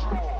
Show.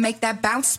Make that bounce.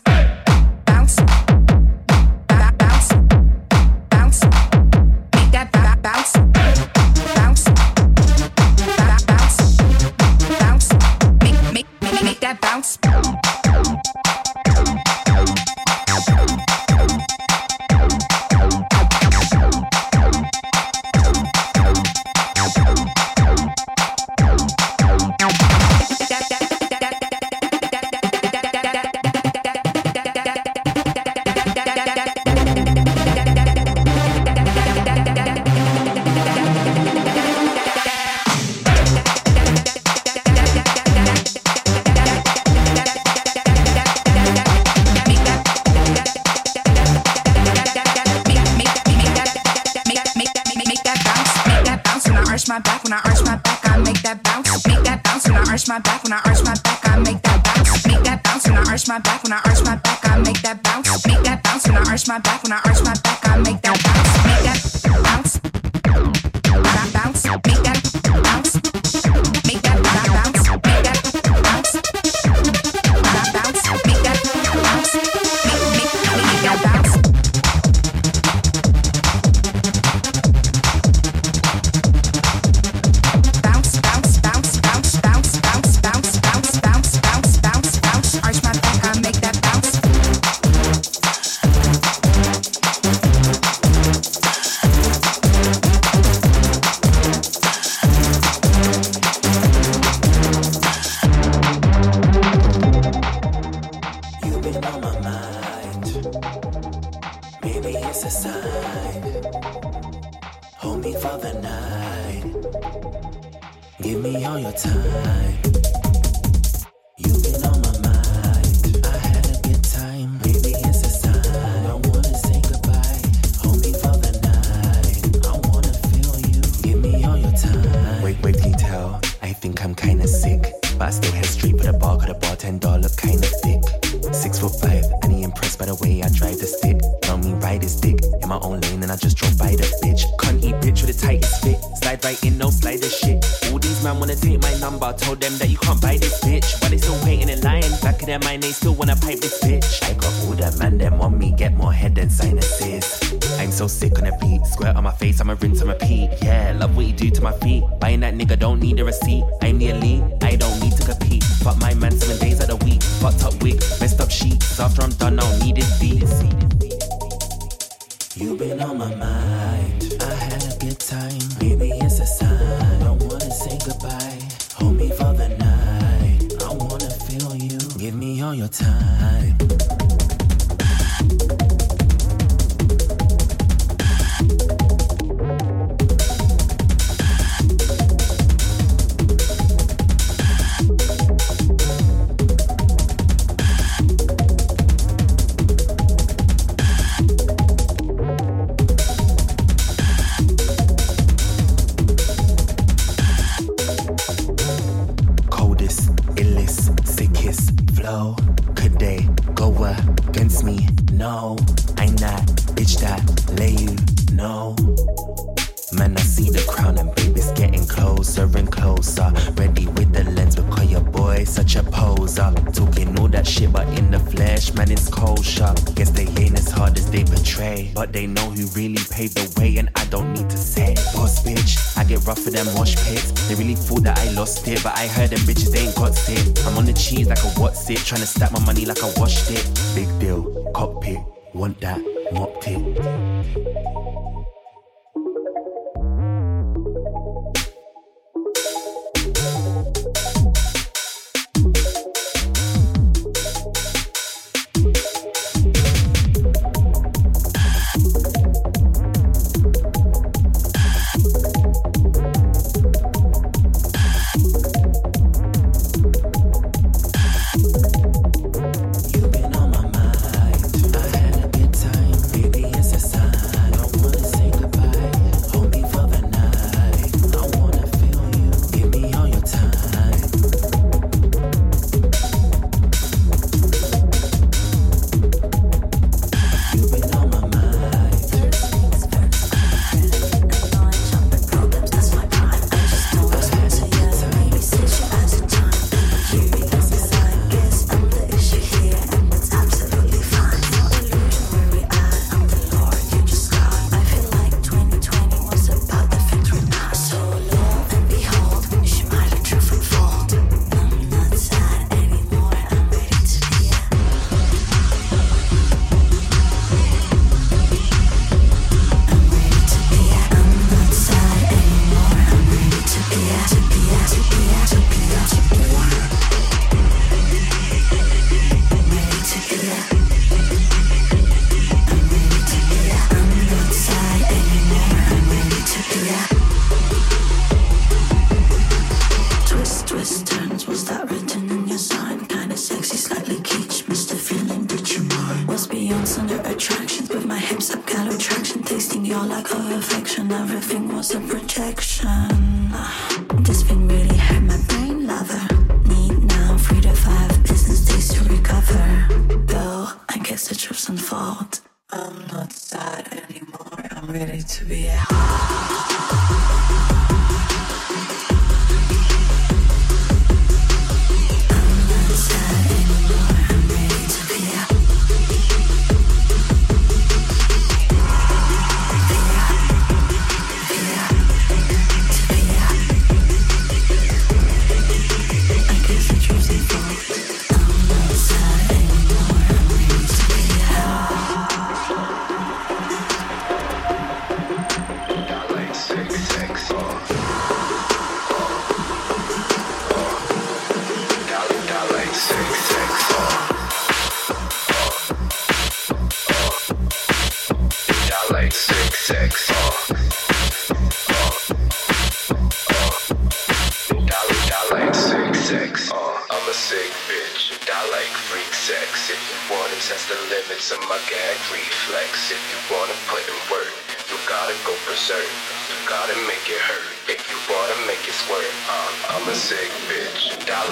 Trying to stack my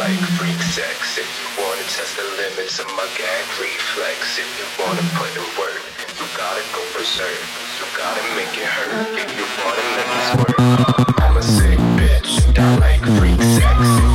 like freak sex. If you wanna test the limits of my gag reflex, if you wanna put in work, you gotta go berserk. You gotta make it hurt. If you wanna let this work, I'm a sick bitch. I like freak sex.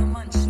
munch.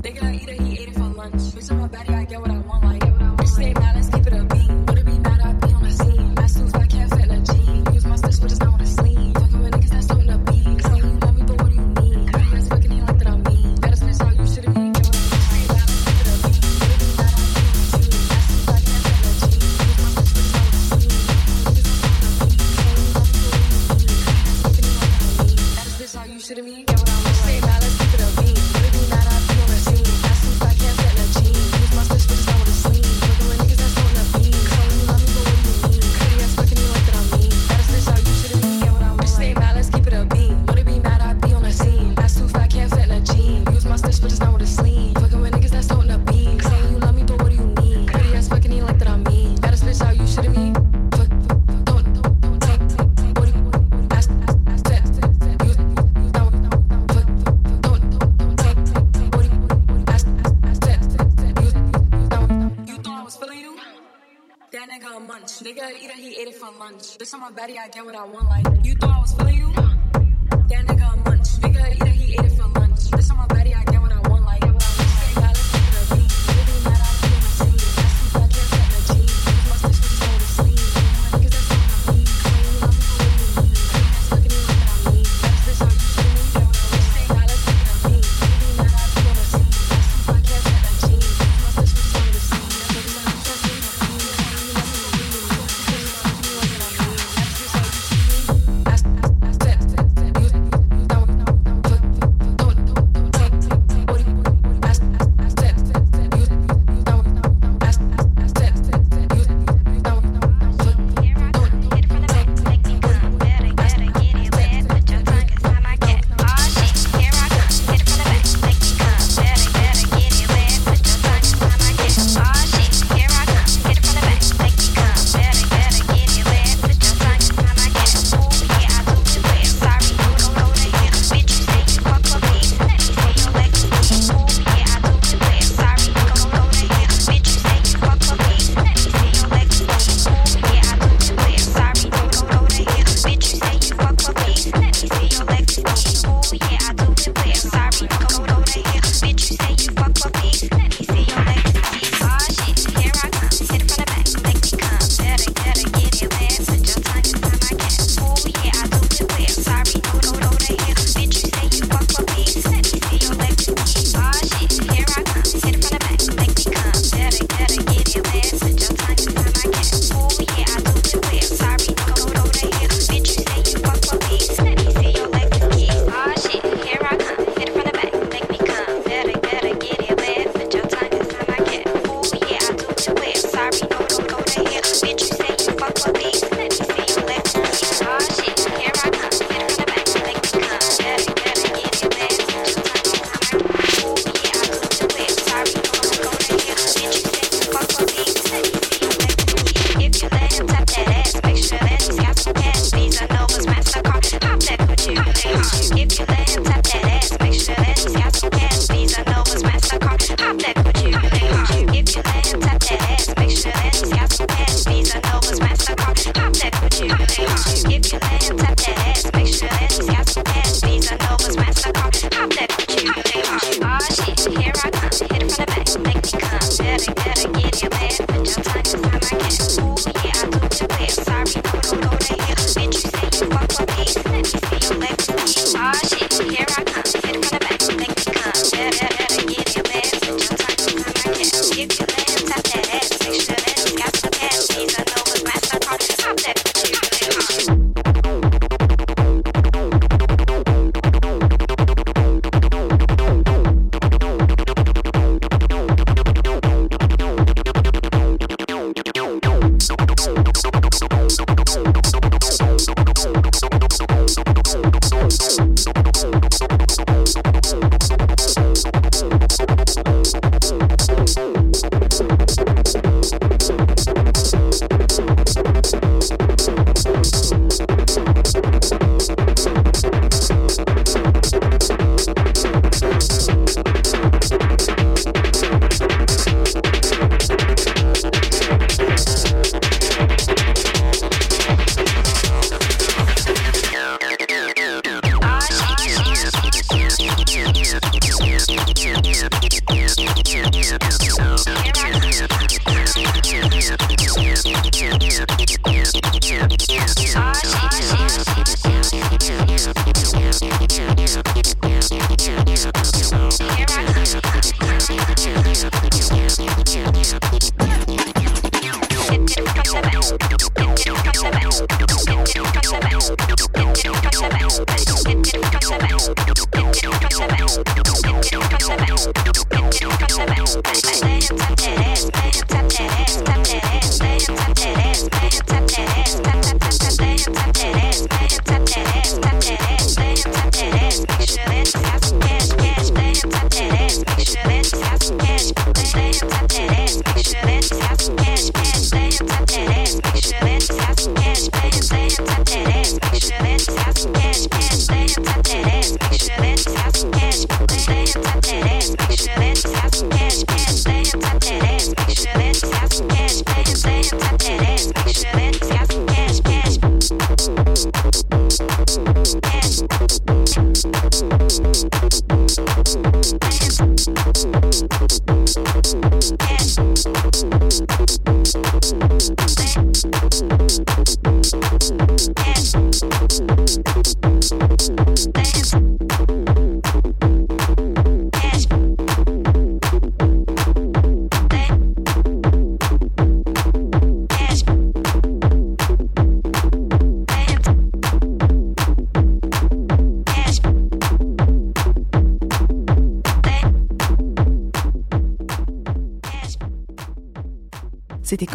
yeah